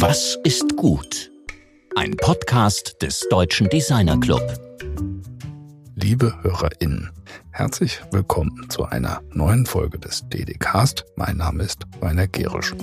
Was ist gut? Ein Podcast des Deutschen Designer Club. Liebe HörerInnen, herzlich willkommen zu einer neuen Folge des DDcast. Mein Name ist Rainer Gerisch.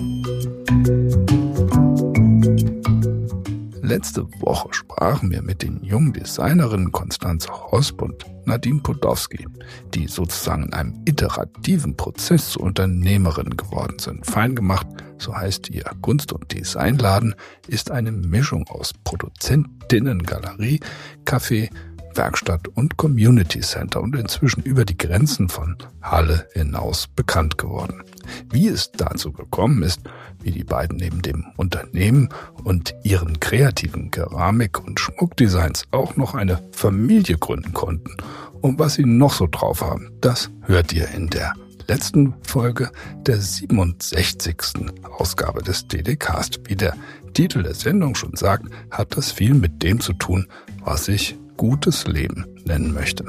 Letzte Woche sprachen wir mit den jungen Designerinnen Konstanze Hosp und Nadine Podowski, die sozusagen in einem iterativen Prozess zu Unternehmerinnen geworden sind. Fein gemacht, so heißt ihr Kunst- und Designladen, ist eine Mischung aus Produzentinnen, Galerie, Café, Werkstatt und Community Center und inzwischen über die Grenzen von Halle hinaus bekannt geworden. Wie es dazu gekommen ist, wie die beiden neben dem Unternehmen und ihren kreativen Keramik- und Schmuckdesigns auch noch eine Familie gründen konnten und was sie noch so drauf haben, das hört ihr in der letzten Folge der 67. Ausgabe des DDcast. Wie der Titel der Sendung schon sagt, hat das viel mit dem zu tun, was ich gutes Leben nennen möchte.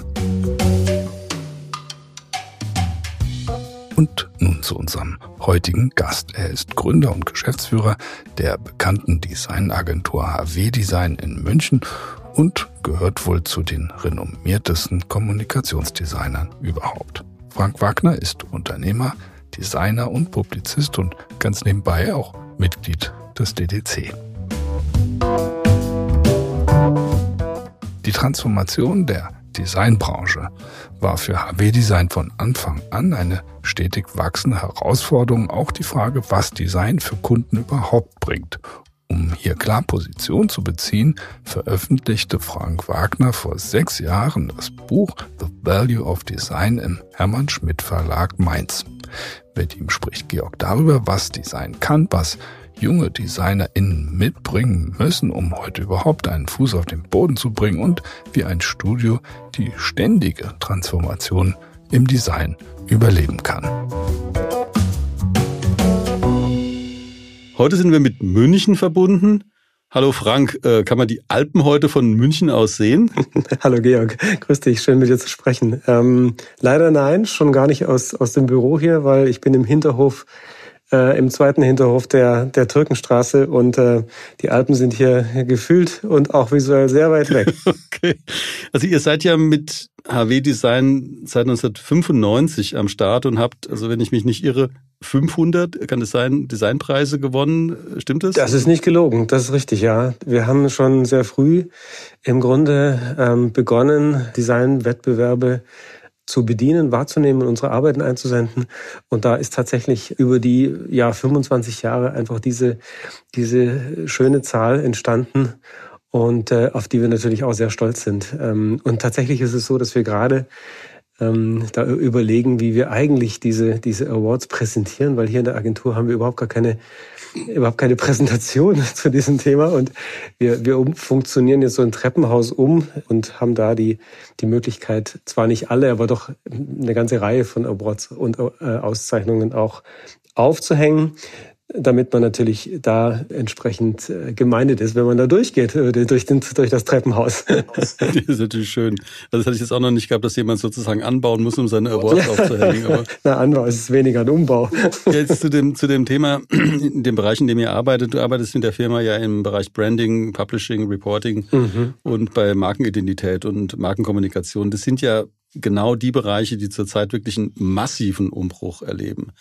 Und nun zu unserem heutigen Gast. Er ist Gründer und Geschäftsführer der bekannten Designagentur HW Design in München und gehört wohl zu den renommiertesten Kommunikationsdesignern überhaupt. Frank Wagner ist Unternehmer, Designer und Publizist und ganz nebenbei auch Mitglied des DDC. Die Transformation der Designbranche war für HW Design von Anfang an eine stetig wachsende Herausforderung, auch die Frage, was Design für Kunden überhaupt bringt. Um hier klar Position zu beziehen, veröffentlichte Frank Wagner vor sechs Jahren das Buch The Value of Design im Hermann Schmidt Verlag Mainz. Mit ihm spricht Georg darüber, was Design kann, was junge DesignerInnen mitbringen müssen, um heute überhaupt einen Fuß auf den Boden zu bringen und wie ein Studio die ständige Transformation im Design überleben kann. Heute sind wir mit München verbunden. Hallo Frank, äh, kann man die Alpen heute von München aus sehen? Hallo Georg, grüß dich, schön mit dir zu sprechen. Ähm, leider nein, schon gar nicht aus, aus dem Büro hier, weil ich bin im Hinterhof äh, im zweiten Hinterhof der, der Türkenstraße und äh, die Alpen sind hier gefühlt und auch visuell sehr weit weg. okay. Also ihr seid ja mit HW Design seit 1995 am Start und habt, also wenn ich mich nicht irre, 500, kann es sein, Designpreise gewonnen. Stimmt das? Das ist nicht gelogen, das ist richtig, ja. Wir haben schon sehr früh im Grunde ähm, begonnen, Designwettbewerbe zu bedienen, wahrzunehmen und unsere Arbeiten einzusenden. Und da ist tatsächlich über die ja 25 Jahre einfach diese, diese schöne Zahl entstanden und äh, auf die wir natürlich auch sehr stolz sind. Ähm, und tatsächlich ist es so, dass wir gerade ähm, da überlegen, wie wir eigentlich diese, diese Awards präsentieren, weil hier in der Agentur haben wir überhaupt gar keine überhaupt keine Präsentation zu diesem Thema. Und wir, wir um, funktionieren jetzt so ein Treppenhaus um und haben da die, die Möglichkeit, zwar nicht alle, aber doch eine ganze Reihe von Awards und äh, Auszeichnungen auch aufzuhängen damit man natürlich da entsprechend äh, gemeindet ist, wenn man da durchgeht, äh, durch, den, durch das Treppenhaus. Das ist natürlich schön. Also das hatte ich jetzt auch noch nicht gehabt, dass jemand sozusagen anbauen muss, um seine Awards aufzuhängen. Aber Na, Anbau ist weniger ein Umbau. Jetzt zu dem, zu dem Thema, in dem Bereich, in dem ihr arbeitet. Du arbeitest in der Firma ja im Bereich Branding, Publishing, Reporting mhm. und bei Markenidentität und Markenkommunikation. Das sind ja genau die Bereiche, die zurzeit wirklich einen massiven Umbruch erleben.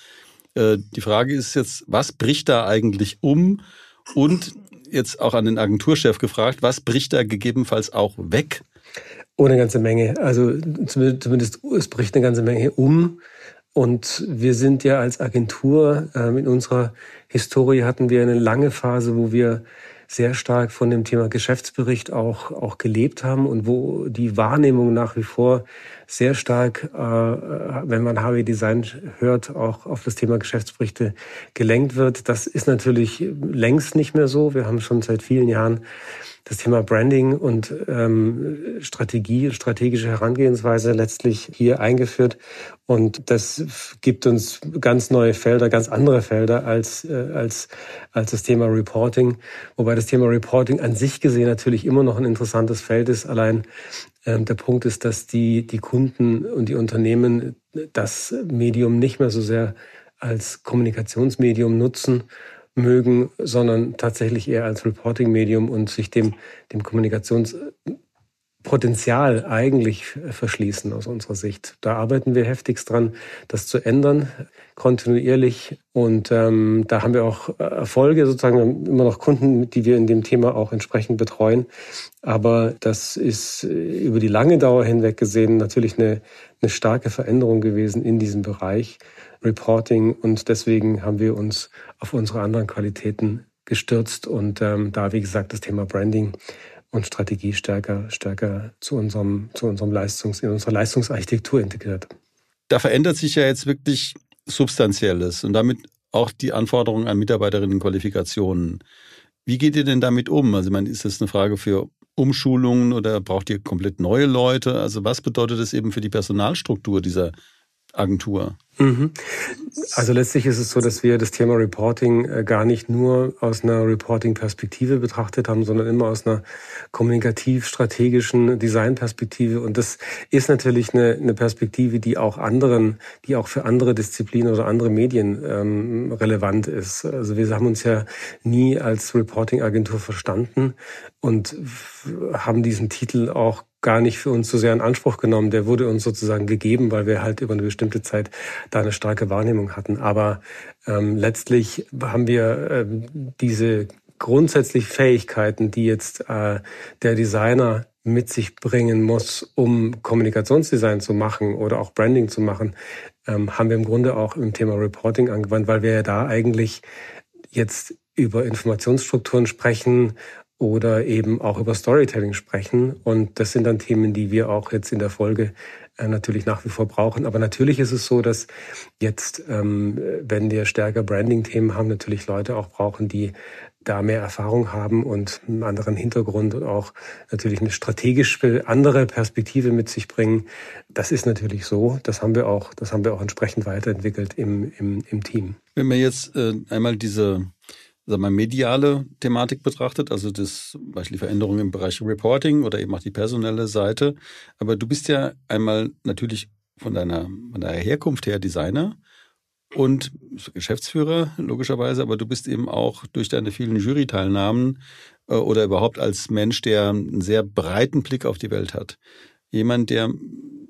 Äh, die Frage ist jetzt, was bricht da eigentlich um? Und jetzt auch an den Agenturchef gefragt, was bricht da gegebenenfalls auch weg? Oh, eine ganze Menge. Also zumindest es bricht eine ganze Menge um. Und wir sind ja als Agentur, ähm, in unserer Historie hatten wir eine lange Phase, wo wir sehr stark von dem Thema Geschäftsbericht auch, auch gelebt haben und wo die Wahrnehmung nach wie vor sehr stark, äh, wenn man HW Design hört, auch auf das Thema Geschäftsberichte gelenkt wird. Das ist natürlich längst nicht mehr so. Wir haben schon seit vielen Jahren das Thema Branding und ähm, Strategie, strategische Herangehensweise letztlich hier eingeführt. Und das gibt uns ganz neue Felder, ganz andere Felder als, äh, als, als das Thema Reporting. Wobei das Thema Reporting an sich gesehen natürlich immer noch ein interessantes Feld ist. Allein der Punkt ist, dass die, die Kunden und die Unternehmen das Medium nicht mehr so sehr als Kommunikationsmedium nutzen, mögen, sondern tatsächlich eher als Reporting-Medium und sich dem, dem Kommunikations Potenzial eigentlich verschließen aus unserer Sicht. Da arbeiten wir heftigst dran, das zu ändern, kontinuierlich. Und ähm, da haben wir auch Erfolge, sozusagen immer noch Kunden, die wir in dem Thema auch entsprechend betreuen. Aber das ist äh, über die lange Dauer hinweg gesehen natürlich eine, eine starke Veränderung gewesen in diesem Bereich Reporting. Und deswegen haben wir uns auf unsere anderen Qualitäten gestürzt und ähm, da, wie gesagt, das Thema Branding und Strategie stärker, stärker zu unserem, zu unserem Leistungs, in unserer Leistungsarchitektur integriert. Da verändert sich ja jetzt wirklich Substanzielles und damit auch die Anforderungen an Mitarbeiterinnen und Qualifikationen. Wie geht ihr denn damit um? Also, ich meine, ist das eine Frage für Umschulungen oder braucht ihr komplett neue Leute? Also, was bedeutet das eben für die Personalstruktur dieser Agentur? Mhm. Also letztlich ist es so, dass wir das Thema Reporting äh, gar nicht nur aus einer Reporting-Perspektive betrachtet haben, sondern immer aus einer kommunikativ-strategischen Design-Perspektive. Und das ist natürlich eine, eine, Perspektive, die auch anderen, die auch für andere Disziplinen oder andere Medien ähm, relevant ist. Also wir haben uns ja nie als Reporting-Agentur verstanden und haben diesen Titel auch gar nicht für uns so sehr in Anspruch genommen. Der wurde uns sozusagen gegeben, weil wir halt über eine bestimmte Zeit da eine starke Wahrnehmung hatten. Aber ähm, letztlich haben wir ähm, diese grundsätzlich Fähigkeiten, die jetzt äh, der Designer mit sich bringen muss, um Kommunikationsdesign zu machen oder auch Branding zu machen, ähm, haben wir im Grunde auch im Thema Reporting angewandt, weil wir ja da eigentlich jetzt über Informationsstrukturen sprechen oder eben auch über Storytelling sprechen. Und das sind dann Themen, die wir auch jetzt in der Folge äh, natürlich nach wie vor brauchen. Aber natürlich ist es so, dass jetzt, ähm, wenn wir stärker Branding-Themen haben, natürlich Leute auch brauchen, die da mehr Erfahrung haben und einen anderen Hintergrund und auch natürlich eine strategisch andere Perspektive mit sich bringen. Das ist natürlich so. Das haben wir auch, das haben wir auch entsprechend weiterentwickelt im, im, im Team. Wenn man jetzt äh, einmal diese sagen wir, mediale Thematik betrachtet, also das Beispiel die Veränderungen im Bereich Reporting oder eben auch die personelle Seite. Aber du bist ja einmal natürlich von deiner, von deiner Herkunft her Designer und Geschäftsführer, logischerweise, aber du bist eben auch durch deine vielen Juryteilnahmen äh, oder überhaupt als Mensch, der einen sehr breiten Blick auf die Welt hat. Jemand, der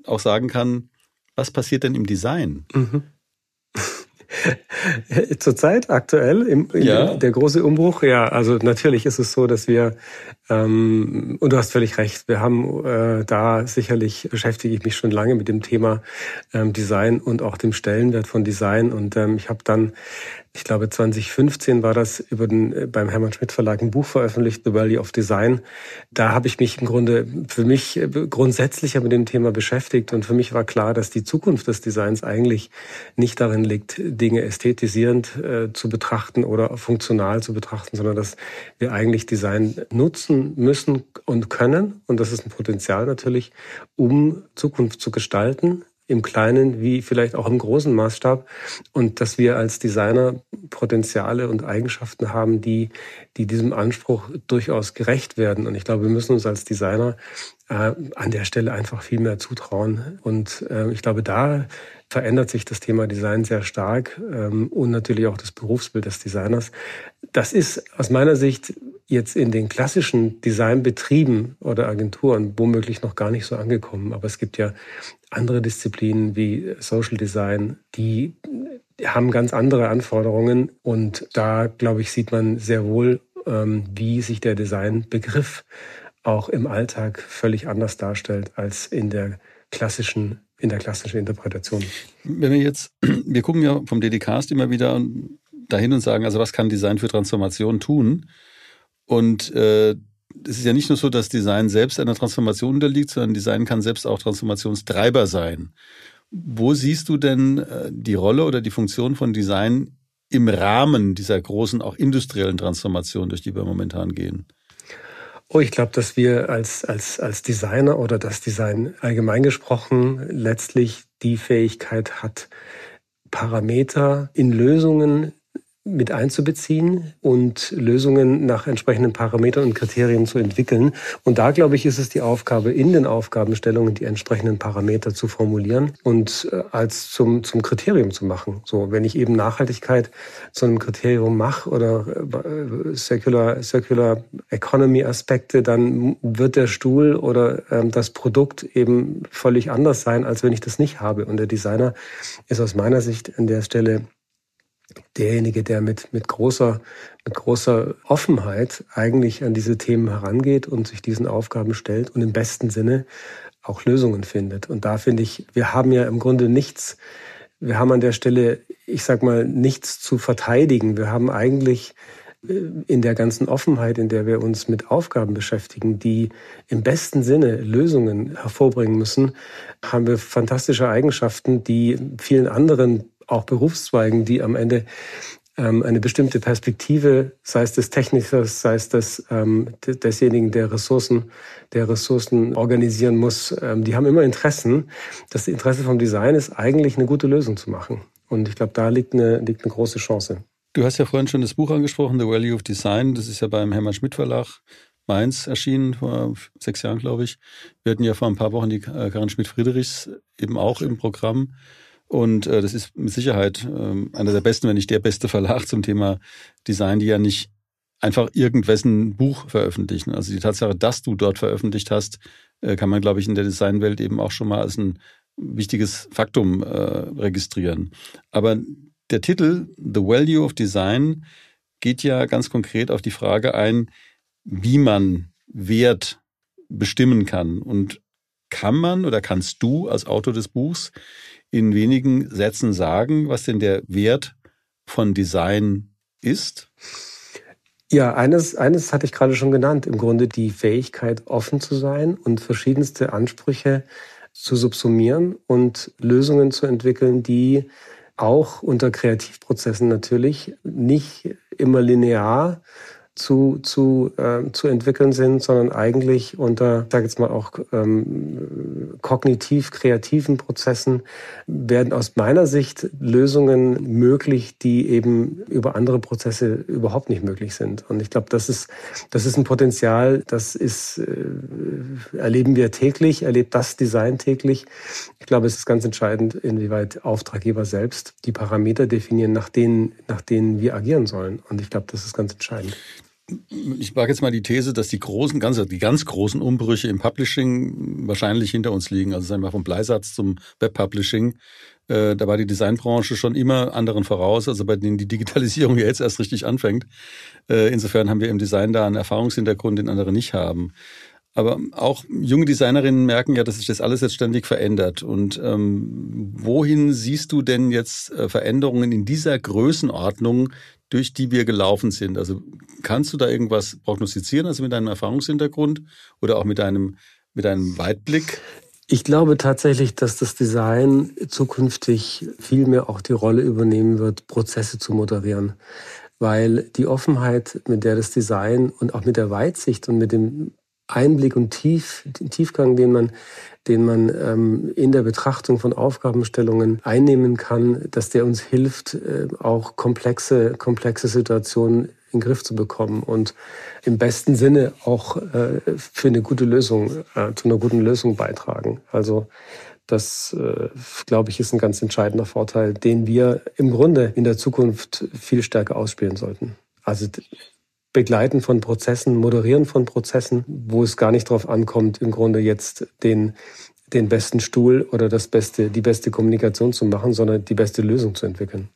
auch sagen kann, was passiert denn im Design? Mhm. Zurzeit aktuell im, ja. der große Umbruch, ja, also natürlich ist es so, dass wir ähm, und du hast völlig recht, wir haben äh, da sicherlich beschäftige ich mich schon lange mit dem Thema ähm, Design und auch dem Stellenwert von Design und ähm, ich habe dann ich glaube 2015 war das über den, äh, beim Hermann Schmidt Verlag ein Buch veröffentlicht, The Value of Design. Da habe ich mich im Grunde für mich äh, grundsätzlicher mit dem Thema beschäftigt und für mich war klar, dass die Zukunft des Designs eigentlich nicht darin liegt, Dinge ästhetisierend äh, zu betrachten oder funktional zu betrachten, sondern dass wir eigentlich Design nutzen müssen und können und das ist ein Potenzial natürlich, um Zukunft zu gestalten, im kleinen wie vielleicht auch im großen Maßstab und dass wir als Designer Potenziale und Eigenschaften haben, die, die diesem Anspruch durchaus gerecht werden. Und ich glaube, wir müssen uns als Designer äh, an der Stelle einfach viel mehr zutrauen. Und äh, ich glaube, da verändert sich das Thema Design sehr stark ähm, und natürlich auch das Berufsbild des Designers. Das ist aus meiner Sicht jetzt in den klassischen Designbetrieben oder Agenturen womöglich noch gar nicht so angekommen. Aber es gibt ja andere Disziplinen wie Social Design, die haben ganz andere Anforderungen. Und da, glaube ich, sieht man sehr wohl, ähm, wie sich der Designbegriff auch im Alltag völlig anders darstellt als in der klassischen in der klassischen Interpretation. Wenn wir jetzt, wir gucken ja vom DDCast immer wieder dahin und sagen, also was kann Design für Transformation tun? Und äh, es ist ja nicht nur so, dass Design selbst einer Transformation unterliegt, sondern Design kann selbst auch Transformationstreiber sein. Wo siehst du denn äh, die Rolle oder die Funktion von Design im Rahmen dieser großen, auch industriellen Transformation, durch die wir momentan gehen? Oh, ich glaube, dass wir als, als, als Designer oder das Design allgemein gesprochen letztlich die Fähigkeit hat, Parameter in Lösungen mit einzubeziehen und Lösungen nach entsprechenden Parametern und Kriterien zu entwickeln. Und da, glaube ich, ist es die Aufgabe, in den Aufgabenstellungen die entsprechenden Parameter zu formulieren und äh, als zum, zum Kriterium zu machen. So, wenn ich eben Nachhaltigkeit zu einem Kriterium mache oder äh, Circular, Circular Economy Aspekte, dann wird der Stuhl oder ähm, das Produkt eben völlig anders sein, als wenn ich das nicht habe. Und der Designer ist aus meiner Sicht an der Stelle derjenige, der mit, mit, großer, mit großer Offenheit eigentlich an diese Themen herangeht und sich diesen Aufgaben stellt und im besten Sinne auch Lösungen findet. Und da finde ich, wir haben ja im Grunde nichts, wir haben an der Stelle, ich sag mal, nichts zu verteidigen. Wir haben eigentlich äh, in der ganzen Offenheit, in der wir uns mit Aufgaben beschäftigen, die im besten Sinne Lösungen hervorbringen müssen, haben wir fantastische Eigenschaften, die vielen anderen auch Berufszweigen, die am Ende ähm, eine bestimmte Perspektive, sei es des Technikers, sei es des, ähm, desjenigen, der Ressourcen, der Ressourcen organisieren muss, ähm, die haben immer Interessen. Das Interesse vom Design ist eigentlich eine gute Lösung zu machen. Und ich glaube, da liegt eine, liegt eine große Chance. Du hast ja vorhin schon das Buch angesprochen, The Value of Design. Das ist ja beim Hermann Schmidt Verlag Mainz erschienen, vor sechs Jahren, glaube ich. Wir hatten ja vor ein paar Wochen die äh, Karin Schmidt-Friedrichs eben auch im Programm. Und äh, das ist mit Sicherheit äh, einer der besten, wenn nicht der beste Verlag zum Thema Design, die ja nicht einfach irgendwessen Buch veröffentlichen. Also die Tatsache, dass du dort veröffentlicht hast, äh, kann man, glaube ich, in der Designwelt eben auch schon mal als ein wichtiges Faktum äh, registrieren. Aber der Titel The Value of Design geht ja ganz konkret auf die Frage ein, wie man Wert bestimmen kann. Und kann man oder kannst du als Autor des Buchs in wenigen Sätzen sagen, was denn der Wert von Design ist? Ja, eines, eines hatte ich gerade schon genannt. Im Grunde die Fähigkeit, offen zu sein und verschiedenste Ansprüche zu subsumieren und Lösungen zu entwickeln, die auch unter Kreativprozessen natürlich nicht immer linear zu, zu, äh, zu entwickeln sind, sondern eigentlich unter, ich sage jetzt mal auch ähm, kognitiv-kreativen Prozessen werden aus meiner Sicht Lösungen möglich, die eben über andere Prozesse überhaupt nicht möglich sind. Und ich glaube, das ist, das ist ein Potenzial, das ist, äh, erleben wir täglich, erlebt das Design täglich. Ich glaube, es ist ganz entscheidend, inwieweit Auftraggeber selbst die Parameter definieren, nach denen, nach denen wir agieren sollen. Und ich glaube, das ist ganz entscheidend ich wage jetzt mal die These, dass die großen, ganz, die ganz großen Umbrüche im Publishing wahrscheinlich hinter uns liegen. Also sagen wir vom Bleisatz zum Webpublishing. Äh, da war die Designbranche schon immer anderen voraus, also bei denen die Digitalisierung ja jetzt erst richtig anfängt. Äh, insofern haben wir im Design da einen Erfahrungshintergrund, den andere nicht haben. Aber auch junge Designerinnen merken ja, dass sich das alles jetzt ständig verändert. Und ähm, wohin siehst du denn jetzt äh, Veränderungen in dieser Größenordnung, durch die wir gelaufen sind? Also kannst du da irgendwas prognostizieren, also mit deinem Erfahrungshintergrund oder auch mit deinem, mit deinem Weitblick? Ich glaube tatsächlich, dass das Design zukünftig viel mehr auch die Rolle übernehmen wird, Prozesse zu moderieren. Weil die Offenheit, mit der das Design und auch mit der Weitsicht und mit dem Einblick und Tief, Tiefgang, den man, den man ähm, in der Betrachtung von Aufgabenstellungen einnehmen kann, dass der uns hilft, äh, auch komplexe, komplexe Situationen in den Griff zu bekommen und im besten Sinne auch äh, für eine gute Lösung, äh, zu einer guten Lösung beitragen. Also das, äh, glaube ich, ist ein ganz entscheidender Vorteil, den wir im Grunde in der Zukunft viel stärker ausspielen sollten. Also Begleiten von Prozessen, Moderieren von Prozessen, wo es gar nicht darauf ankommt, im Grunde jetzt den, den besten Stuhl oder das beste, die beste Kommunikation zu machen, sondern die beste Lösung zu entwickeln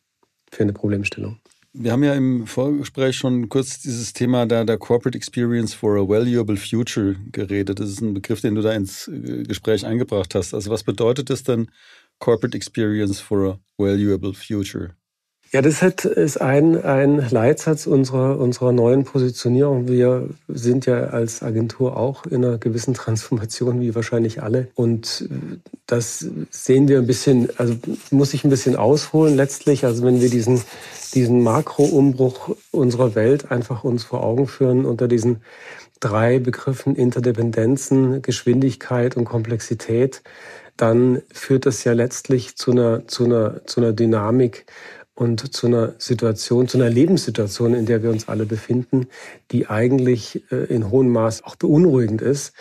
für eine Problemstellung. Wir haben ja im Vorgespräch schon kurz dieses Thema der, der Corporate Experience for a Valuable Future geredet. Das ist ein Begriff, den du da ins äh, Gespräch eingebracht hast. Also was bedeutet das denn, Corporate Experience for a Valuable Future? Ja, das ist ein, ein Leitsatz unserer, unserer neuen Positionierung. Wir sind ja als Agentur auch in einer gewissen Transformation, wie wahrscheinlich alle. Und das sehen wir ein bisschen, also muss ich ein bisschen ausholen letztlich. Also wenn wir diesen, diesen Makro-Umbruch unserer Welt einfach uns vor Augen führen unter diesen drei Begriffen Interdependenzen, Geschwindigkeit und Komplexität, dann führt das ja letztlich zu einer, zu einer, zu einer Dynamik, und zu einer Situation, zu einer Lebenssituation, in der wir uns alle befinden, die eigentlich äh, in hohem Maß auch beunruhigend ist,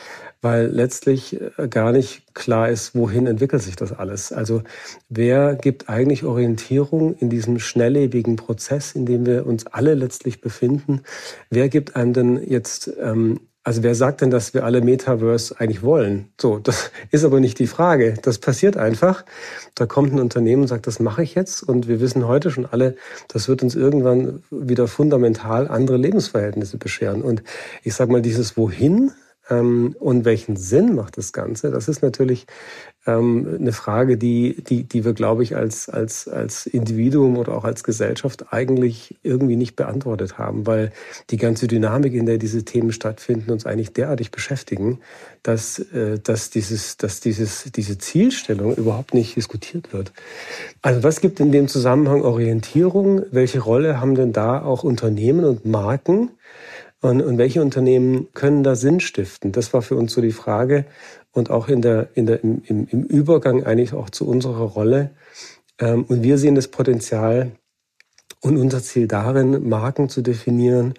weil letztlich äh, gar nicht klar ist, wohin entwickelt sich das alles. Also wer gibt eigentlich Orientierung in diesem schnelllebigen Prozess, in dem wir uns alle letztlich befinden? Wer gibt einem denn jetzt ähm, also wer sagt denn, dass wir alle Metaverse eigentlich wollen? So, das ist aber nicht die Frage. Das passiert einfach. Da kommt ein Unternehmen und sagt, das mache ich jetzt. Und wir wissen heute schon alle, das wird uns irgendwann wieder fundamental andere Lebensverhältnisse bescheren. Und ich sage mal, dieses Wohin ähm, und welchen Sinn macht das Ganze? Das ist natürlich ähm, eine Frage, die, die, die wir, glaube ich, als, als, als Individuum oder auch als Gesellschaft eigentlich irgendwie nicht beantwortet haben, weil die ganze Dynamik, in der diese Themen stattfinden, uns eigentlich derartig beschäftigen, dass, äh, dass, dieses, dass dieses, diese Zielstellung überhaupt nicht diskutiert wird. Also was gibt in dem Zusammenhang Orientierung? Welche Rolle haben denn da auch Unternehmen und Marken? Und, und welche Unternehmen können da Sinn stiften? Das war für uns so die Frage und auch in der, in der, im, im Übergang eigentlich auch zu unserer Rolle. Ähm, und wir sehen das Potenzial und unser Ziel darin, Marken zu definieren,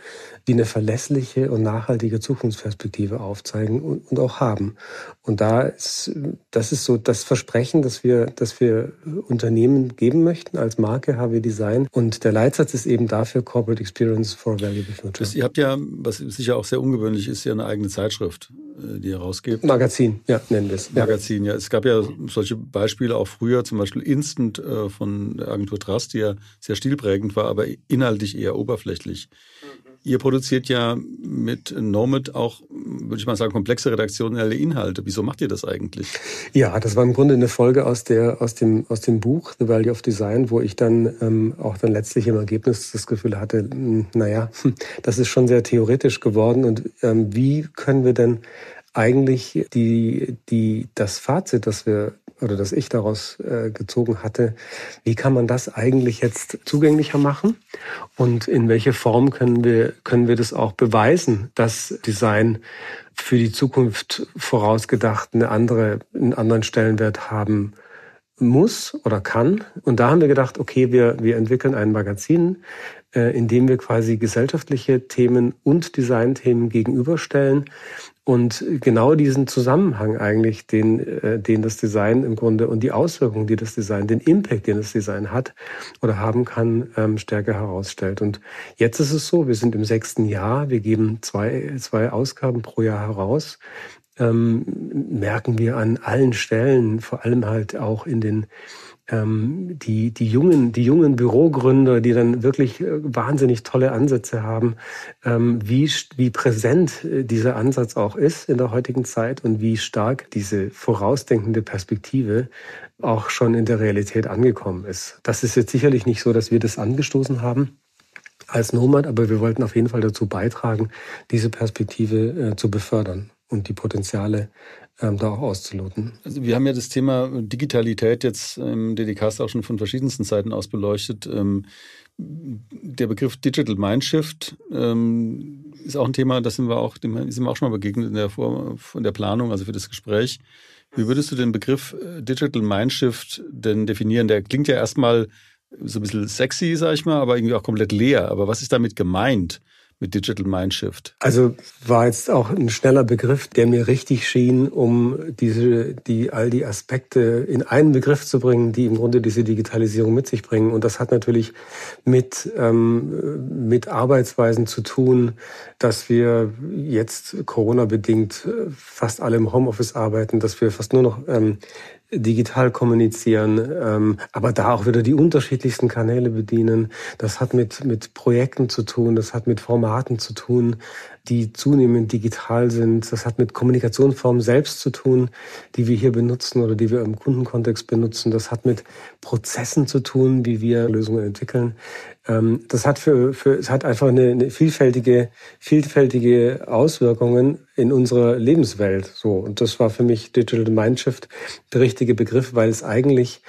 die eine verlässliche und nachhaltige Zukunftsperspektive aufzeigen und, und, auch haben. Und da ist, das ist so das Versprechen, dass wir, dass wir Unternehmen geben möchten als Marke HW Design. Und der Leitsatz ist eben dafür Corporate Experience for a Valuable Future. Das, ihr habt ja, was sicher auch sehr ungewöhnlich ist, ja eine eigene Zeitschrift, äh, die ihr rausgebt. Magazin, ja, nennen wir es. Magazin, ja. Es gab ja solche Beispiele auch früher, zum Beispiel Instant äh, von der Agentur Trust, die ja sehr stilprägend war, aber inhaltlich eher oberflächlich. Mhm. Ihr produziert ja mit Nomad auch, würde ich mal sagen, komplexe redaktionelle Inhalte. Wieso macht ihr das eigentlich? Ja, das war im Grunde eine Folge aus, der, aus, dem, aus dem Buch The Value of Design, wo ich dann ähm, auch dann letztlich im Ergebnis das Gefühl hatte, hm, naja, das ist schon sehr theoretisch geworden. Und ähm, wie können wir denn eigentlich die, die, das Fazit, das wir oder das ich daraus äh, gezogen hatte, wie kann man das eigentlich jetzt zugänglicher machen und in welche Form können wir, können wir das auch beweisen, dass Design für die Zukunft vorausgedacht eine andere, einen anderen Stellenwert haben muss oder kann. Und da haben wir gedacht, okay, wir, wir entwickeln ein Magazin, äh, in dem wir quasi gesellschaftliche Themen und Designthemen gegenüberstellen und genau diesen Zusammenhang eigentlich, den, äh, den das Design im Grunde und die Auswirkungen, die das Design, den Impact, den das Design hat oder haben kann, ähm, stärker herausstellt. Und jetzt ist es so, wir sind im sechsten Jahr, wir geben zwei, zwei Ausgaben pro Jahr heraus. Ähm, merken wir an allen Stellen, vor allem halt auch in den ähm, die, die, jungen, die jungen Bürogründer, die dann wirklich äh, wahnsinnig tolle Ansätze haben, ähm, wie, wie präsent äh, dieser Ansatz auch ist in der heutigen Zeit und wie stark diese vorausdenkende Perspektive auch schon in der Realität angekommen ist. Das ist jetzt sicherlich nicht so, dass wir das angestoßen haben als Nomad, aber wir wollten auf jeden Fall dazu beitragen, diese Perspektive äh, zu befördern und die Potenziale ähm, da auch auszuloten. Also wir haben ja das Thema Digitalität jetzt im DDCast auch schon von verschiedensten Seiten aus beleuchtet. Ähm, der Begriff Digital Mindshift ähm, ist auch ein Thema, das sind wir auch, dem sind wir auch schon mal begegnet in der, Vor in der Planung, also für das Gespräch. Wie würdest du den Begriff äh, Digital Mindshift denn definieren? Der klingt ja erstmal so ein bisschen sexy, sag ich mal, aber irgendwie auch komplett leer. Aber was ist damit gemeint? Mit Digital Mindshift? Also war jetzt auch ein schneller Begriff, der mir richtig schien, um diese, die, all die Aspekte in einen Begriff zu bringen, die im Grunde diese Digitalisierung mit sich bringen. Und das hat natürlich mit, ähm, mit Arbeitsweisen zu tun, dass wir jetzt Corona-bedingt fast alle im Homeoffice arbeiten, dass wir fast nur noch ähm, digital kommunizieren, ähm, aber da auch wieder die unterschiedlichsten Kanäle bedienen. Das hat mit, mit Projekten zu tun, das hat mit Formaten zu tun, die zunehmend digital sind. Das hat mit Kommunikationsformen selbst zu tun, die wir hier benutzen oder die wir im Kundenkontext benutzen. Das hat mit Prozessen zu tun, wie wir Lösungen entwickeln. Ähm, das hat für, für es hat einfach eine, eine vielfältige, vielfältige Auswirkungen in unserer Lebenswelt. So und das war für mich Digital Mindshift der richtige Begriff, weil es eigentlich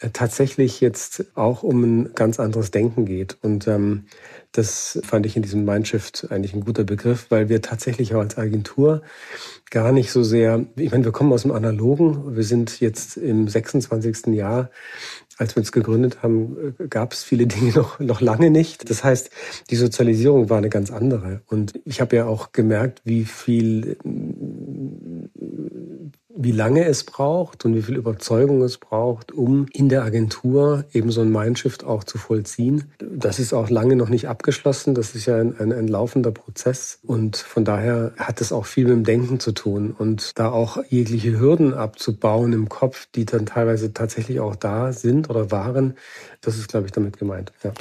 äh, tatsächlich jetzt auch um ein ganz anderes Denken geht und ähm, das fand ich in diesem Mindshift eigentlich ein guter Begriff, weil wir tatsächlich auch als Agentur gar nicht so sehr, ich meine, wir kommen aus dem Analogen, wir sind jetzt im 26. Jahr als wir uns gegründet haben, äh, gab es viele Dinge noch, noch lange nicht. Das heißt, die Sozialisierung war eine ganz andere. Und ich habe ja auch gemerkt, wie viel wie lange es braucht und wie viel Überzeugung es braucht, um in der Agentur eben so ein Mindshift auch zu vollziehen. Das ist auch lange noch nicht abgeschlossen. Das ist ja ein, ein, ein laufender Prozess. Und von daher hat es auch viel mit dem Denken zu tun und da auch jegliche Hürden abzubauen im Kopf, die dann teilweise tatsächlich auch da sind oder waren. Das ist, glaube ich, damit gemeint. Ja.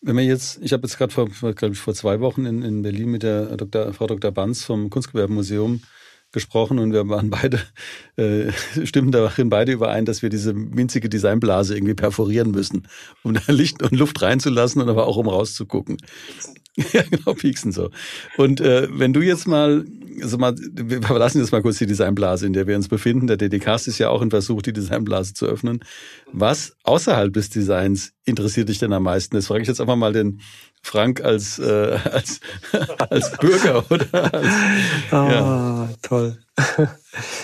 Wenn wir jetzt, ich habe jetzt gerade vor, glaube ich, vor zwei Wochen in, in Berlin mit der Dr., Frau Dr. Banz vom Kunstgewerbemuseum gesprochen und wir waren beide, äh, stimmen darin beide überein, dass wir diese winzige Designblase irgendwie perforieren müssen, um da Licht und Luft reinzulassen und aber auch um rauszugucken. ja, genau, pieksen so. Und äh, wenn du jetzt mal, also mal, wir verlassen jetzt mal kurz die Designblase, in der wir uns befinden. Der DDCast ist ja auch ein Versuch, die Designblase zu öffnen. Was außerhalb des Designs interessiert dich denn am meisten? Das frage ich jetzt einfach mal den Frank als, äh, als, als Bürger, oder? Als, ah, ja. toll.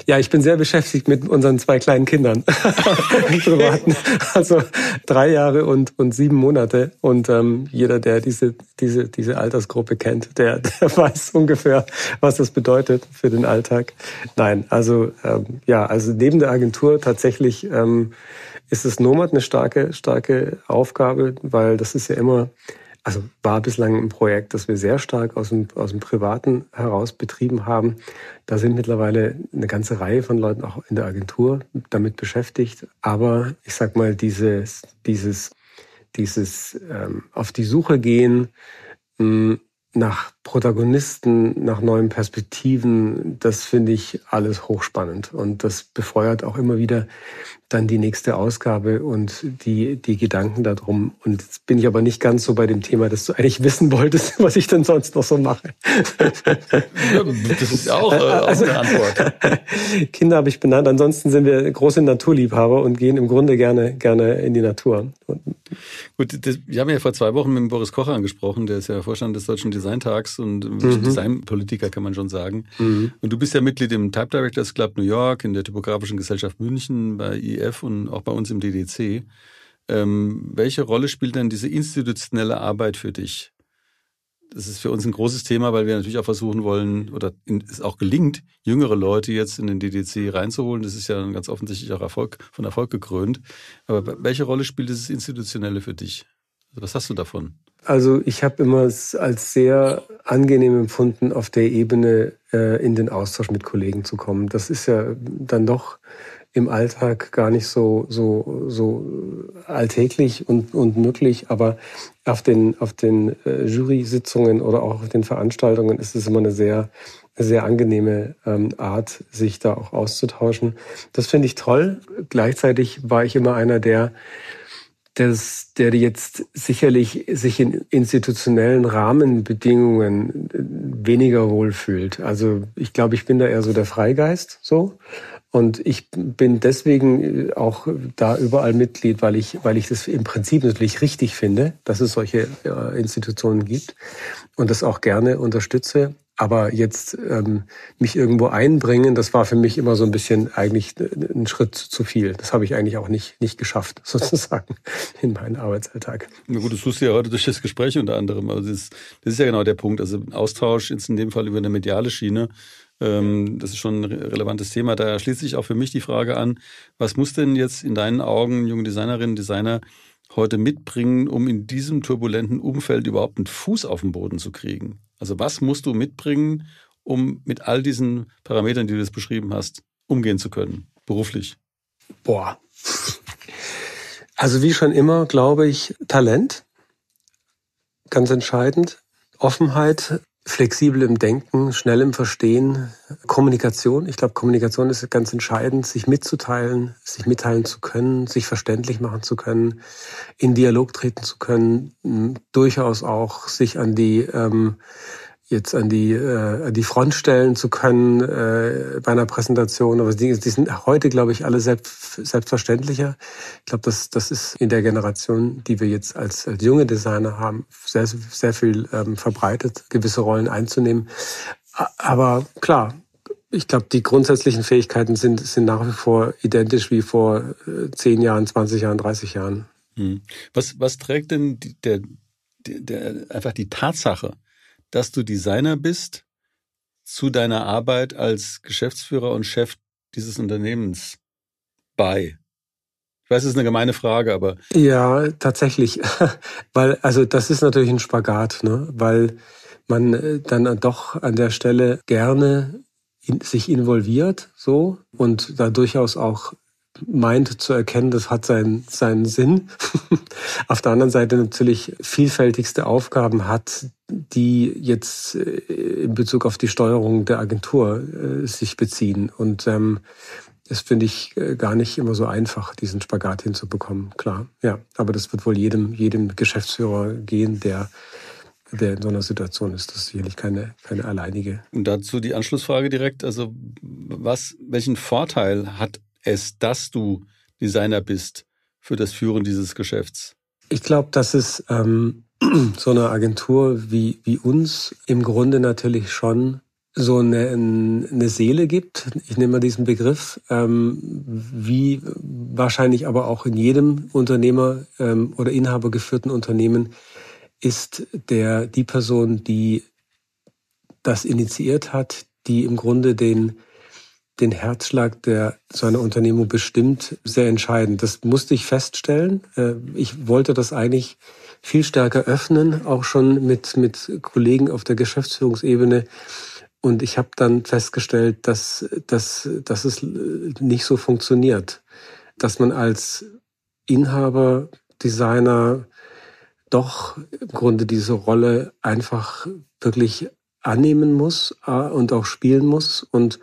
Ja, ich bin sehr beschäftigt mit unseren zwei kleinen Kindern. Privaten. Also drei Jahre und, und sieben Monate. Und ähm, jeder, der diese, diese, diese Altersgruppe kennt, der, der weiß ungefähr, was das bedeutet für den Alltag. Nein, also ähm, ja, also neben der Agentur tatsächlich ähm, ist es Nomad eine starke, starke Aufgabe, weil das ist ja immer also war bislang ein Projekt, das wir sehr stark aus dem, aus dem Privaten heraus betrieben haben. Da sind mittlerweile eine ganze Reihe von Leuten auch in der Agentur damit beschäftigt. Aber ich sag mal, dieses, dieses, dieses ähm, auf die Suche gehen mh, nach Protagonisten, nach neuen Perspektiven, das finde ich alles hochspannend. Und das befeuert auch immer wieder dann die nächste Ausgabe und die, die Gedanken darum. Und jetzt bin ich aber nicht ganz so bei dem Thema, dass du eigentlich wissen wolltest, was ich denn sonst noch so mache. das ist auch, äh, auch also, eine Antwort. Kinder habe ich benannt. Ansonsten sind wir große Naturliebhaber und gehen im Grunde gerne, gerne in die Natur. Gut, das, wir haben ja vor zwei Wochen mit Boris Kocher angesprochen, der ist ja Vorstand des Deutschen Designtags und mhm. Designpolitiker kann man schon sagen. Mhm. Und du bist ja Mitglied im Type Directors Club New York, in der Typografischen Gesellschaft München, bei IF und auch bei uns im DDC. Ähm, welche Rolle spielt denn diese institutionelle Arbeit für dich? Das ist für uns ein großes Thema, weil wir natürlich auch versuchen wollen, oder es auch gelingt, jüngere Leute jetzt in den DDC reinzuholen. Das ist ja ganz offensichtlich auch Erfolg, von Erfolg gekrönt. Aber welche Rolle spielt dieses Institutionelle für dich? Also was hast du davon? Also ich habe immer es als sehr angenehm empfunden, auf der Ebene äh, in den Austausch mit Kollegen zu kommen. Das ist ja dann doch im Alltag gar nicht so, so, so alltäglich und, und möglich. Aber auf den, auf den äh, Jury-Sitzungen oder auch auf den Veranstaltungen ist es immer eine sehr, sehr angenehme ähm, Art, sich da auch auszutauschen. Das finde ich toll. Gleichzeitig war ich immer einer, der das, der jetzt sicherlich sich in institutionellen Rahmenbedingungen weniger wohlfühlt. Also ich glaube, ich bin da eher so der Freigeist so und ich bin deswegen auch da überall Mitglied, weil ich, weil ich das im Prinzip natürlich richtig finde, dass es solche äh, Institutionen gibt und das auch gerne unterstütze. Aber jetzt ähm, mich irgendwo einbringen, das war für mich immer so ein bisschen eigentlich ein Schritt zu viel. Das habe ich eigentlich auch nicht, nicht geschafft, sozusagen, in meinen Arbeitsalltag. Na gut, das tust du ja heute durch das Gespräch unter anderem. Also das, das ist ja genau der Punkt. Also Austausch jetzt in dem Fall über eine mediale Schiene ähm, das ist schon ein relevantes Thema. Da schließt sich auch für mich die Frage an, was muss denn jetzt in deinen Augen junge Designerinnen Designer heute mitbringen, um in diesem turbulenten Umfeld überhaupt einen Fuß auf den Boden zu kriegen? Also was musst du mitbringen, um mit all diesen Parametern, die du jetzt beschrieben hast, umgehen zu können, beruflich? Boah. Also wie schon immer, glaube ich, Talent, ganz entscheidend. Offenheit, flexibel im Denken, schnell im Verstehen, Kommunikation. Ich glaube, Kommunikation ist ganz entscheidend, sich mitzuteilen, sich mitteilen zu können, sich verständlich machen zu können, in Dialog treten zu können, durchaus auch sich an die ähm, jetzt an die, äh, die Front stellen zu können äh, bei einer Präsentation. Aber die, die sind heute, glaube ich, alle selbst, selbstverständlicher. Ich glaube, das, das ist in der Generation, die wir jetzt als, als junge Designer haben, sehr, sehr viel ähm, verbreitet, gewisse Rollen einzunehmen. Aber klar, ich glaube, die grundsätzlichen Fähigkeiten sind, sind nach wie vor identisch wie vor 10 Jahren, 20 Jahren, 30 Jahren. Hm. Was, was trägt denn der, der, der, einfach die Tatsache, dass du Designer bist, zu deiner Arbeit als Geschäftsführer und Chef dieses Unternehmens bei? Ich weiß, es ist eine gemeine Frage, aber. Ja, tatsächlich. Weil, also das ist natürlich ein Spagat, ne? Weil man äh, dann doch an der Stelle gerne in, sich involviert, so, und da durchaus auch meint zu erkennen, das hat seinen, seinen Sinn. Auf der anderen Seite natürlich vielfältigste Aufgaben hat, die jetzt äh, in Bezug auf die Steuerung der Agentur äh, sich beziehen. Und ähm, das finde ich äh, gar nicht immer so einfach, diesen Spagat hinzubekommen. Klar, ja. Aber das wird wohl jedem, jedem Geschäftsführer gehen, der der in so einer Situation ist. Das ist sicherlich keine, keine alleinige. Und dazu die Anschlussfrage direkt. Also, was, welchen Vorteil hat es, dass du Designer bist für das Führen dieses Geschäfts? Ich glaube, dass es ähm, so eine Agentur wie, wie uns im Grunde natürlich schon so eine, eine Seele gibt. Ich nehme mal diesen Begriff, ähm, wie wahrscheinlich aber auch in jedem Unternehmer ähm, oder Inhaber geführten Unternehmen ist der die Person, die das initiiert hat, die im Grunde den den Herzschlag, der so eine Unternehmung bestimmt, sehr entscheidend. Das musste ich feststellen. Äh, ich wollte das eigentlich viel stärker öffnen, auch schon mit, mit Kollegen auf der Geschäftsführungsebene. Und ich habe dann festgestellt, dass, dass, dass es nicht so funktioniert. Dass man als Inhaber, Designer doch im Grunde diese Rolle einfach wirklich annehmen muss äh, und auch spielen muss. Und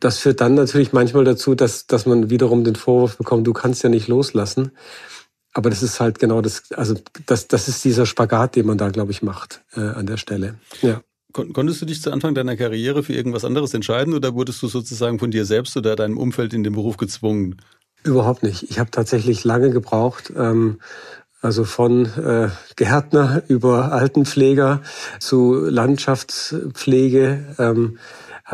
das führt dann natürlich manchmal dazu, dass, dass man wiederum den Vorwurf bekommt, du kannst ja nicht loslassen. Aber das ist halt genau das, also das, das ist dieser Spagat, den man da, glaube ich, macht äh, an der Stelle. Ja. Konntest du dich zu Anfang deiner Karriere für irgendwas anderes entscheiden oder wurdest du sozusagen von dir selbst oder deinem Umfeld in den Beruf gezwungen? Überhaupt nicht. Ich habe tatsächlich lange gebraucht, ähm, also von äh, Gärtner über Altenpfleger zu Landschaftspflege. Ähm,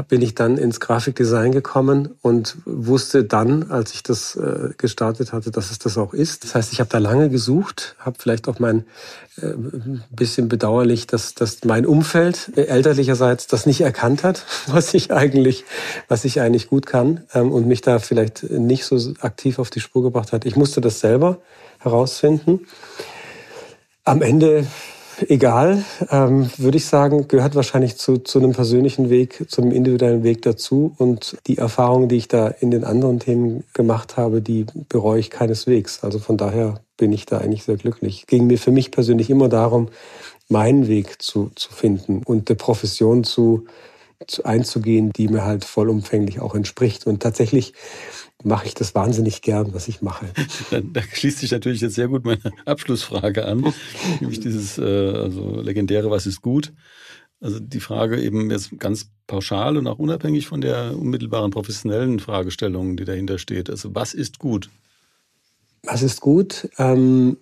bin ich dann ins Grafikdesign gekommen und wusste dann, als ich das äh, gestartet hatte, dass es das auch ist. Das heißt, ich habe da lange gesucht, habe vielleicht auch mein äh, bisschen bedauerlich, dass, dass mein Umfeld äh, elterlicherseits das nicht erkannt hat, was ich eigentlich, was ich eigentlich gut kann ähm, und mich da vielleicht nicht so aktiv auf die Spur gebracht hat. Ich musste das selber herausfinden. Am Ende egal, ähm, würde ich sagen, gehört wahrscheinlich zu, zu einem persönlichen Weg, zu einem individuellen Weg dazu. Und die Erfahrungen, die ich da in den anderen Themen gemacht habe, die bereue ich keineswegs. Also von daher bin ich da eigentlich sehr glücklich. Ging mir für mich persönlich immer darum, meinen Weg zu, zu finden und eine Profession zu einzugehen, die mir halt vollumfänglich auch entspricht. Und tatsächlich mache ich das wahnsinnig gern, was ich mache. Da, da schließt sich natürlich jetzt sehr gut meine Abschlussfrage an, nämlich dieses äh, also legendäre Was ist gut? Also die Frage eben jetzt ganz pauschal und auch unabhängig von der unmittelbaren professionellen Fragestellung, die dahinter steht. Also was ist gut? Was ist gut? Ähm,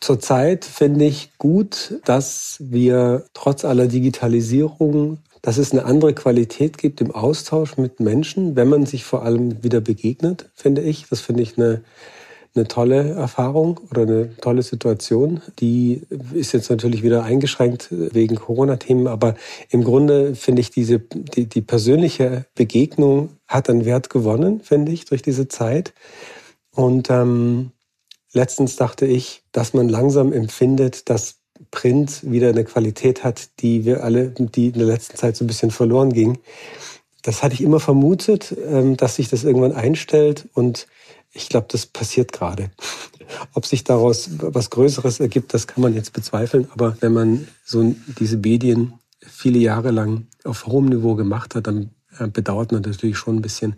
Zurzeit finde ich gut, dass wir trotz aller Digitalisierung dass es eine andere Qualität gibt im Austausch mit Menschen, wenn man sich vor allem wieder begegnet, finde ich. Das finde ich eine, eine tolle Erfahrung oder eine tolle Situation. Die ist jetzt natürlich wieder eingeschränkt wegen Corona-Themen, aber im Grunde finde ich diese, die, die persönliche Begegnung hat an Wert gewonnen, finde ich, durch diese Zeit. Und ähm, letztens dachte ich, dass man langsam empfindet, dass Print wieder eine Qualität hat, die wir alle, die in der letzten Zeit so ein bisschen verloren ging. Das hatte ich immer vermutet, ähm, dass sich das irgendwann einstellt und ich glaube, das passiert gerade. Ob sich daraus was Größeres ergibt, das kann man jetzt bezweifeln. Aber wenn man so diese Medien viele Jahre lang auf hohem Niveau gemacht hat, dann äh, bedauert man natürlich schon ein bisschen,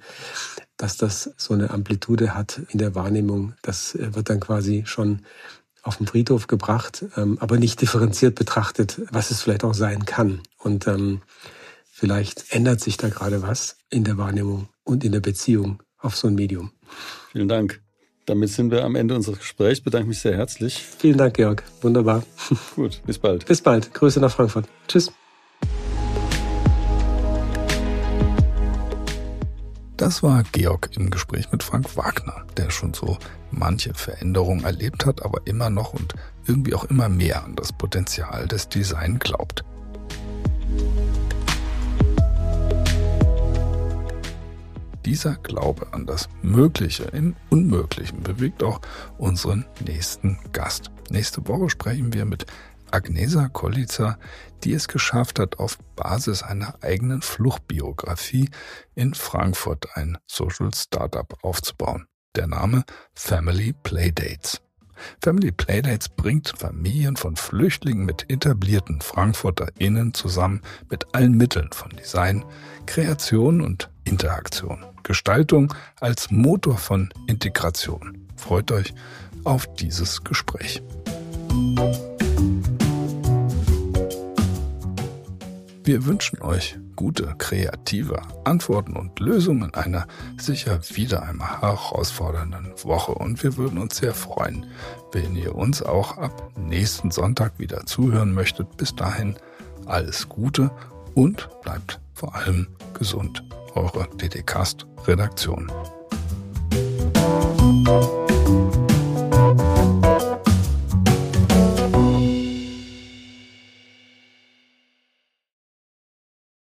dass das so eine Amplitude hat in der Wahrnehmung. Das äh, wird dann quasi schon auf den Friedhof gebracht, ähm, aber nicht differenziert betrachtet, was es vielleicht auch sein kann. Und ähm, vielleicht ändert sich da gerade was in der Wahrnehmung und in der Beziehung auf so ein Medium. Vielen Dank. Damit sind wir am Ende unseres Gesprächs. Ich bedanke mich sehr herzlich. Vielen Dank, Georg. Wunderbar. Gut, bis bald. Bis bald. Grüße nach Frankfurt. Tschüss. Das war Georg im Gespräch mit Frank Wagner, der schon so manche Veränderung erlebt hat, aber immer noch und irgendwie auch immer mehr an das Potenzial des Design glaubt. Dieser Glaube an das Mögliche im Unmöglichen bewegt auch unseren nächsten Gast. Nächste Woche sprechen wir mit Agnesa Kollizer, die es geschafft hat, auf Basis einer eigenen Fluchtbiografie in Frankfurt ein Social Startup aufzubauen. Der Name Family Playdates. Family Playdates bringt Familien von Flüchtlingen mit etablierten FrankfurterInnen zusammen mit allen Mitteln von Design, Kreation und Interaktion. Gestaltung als Motor von Integration. Freut euch auf dieses Gespräch. Wir wünschen euch gute, kreative Antworten und Lösungen einer sicher wieder einmal herausfordernden Woche. Und wir würden uns sehr freuen, wenn ihr uns auch ab nächsten Sonntag wieder zuhören möchtet. Bis dahin alles Gute und bleibt vor allem gesund. Eure DDcast Redaktion.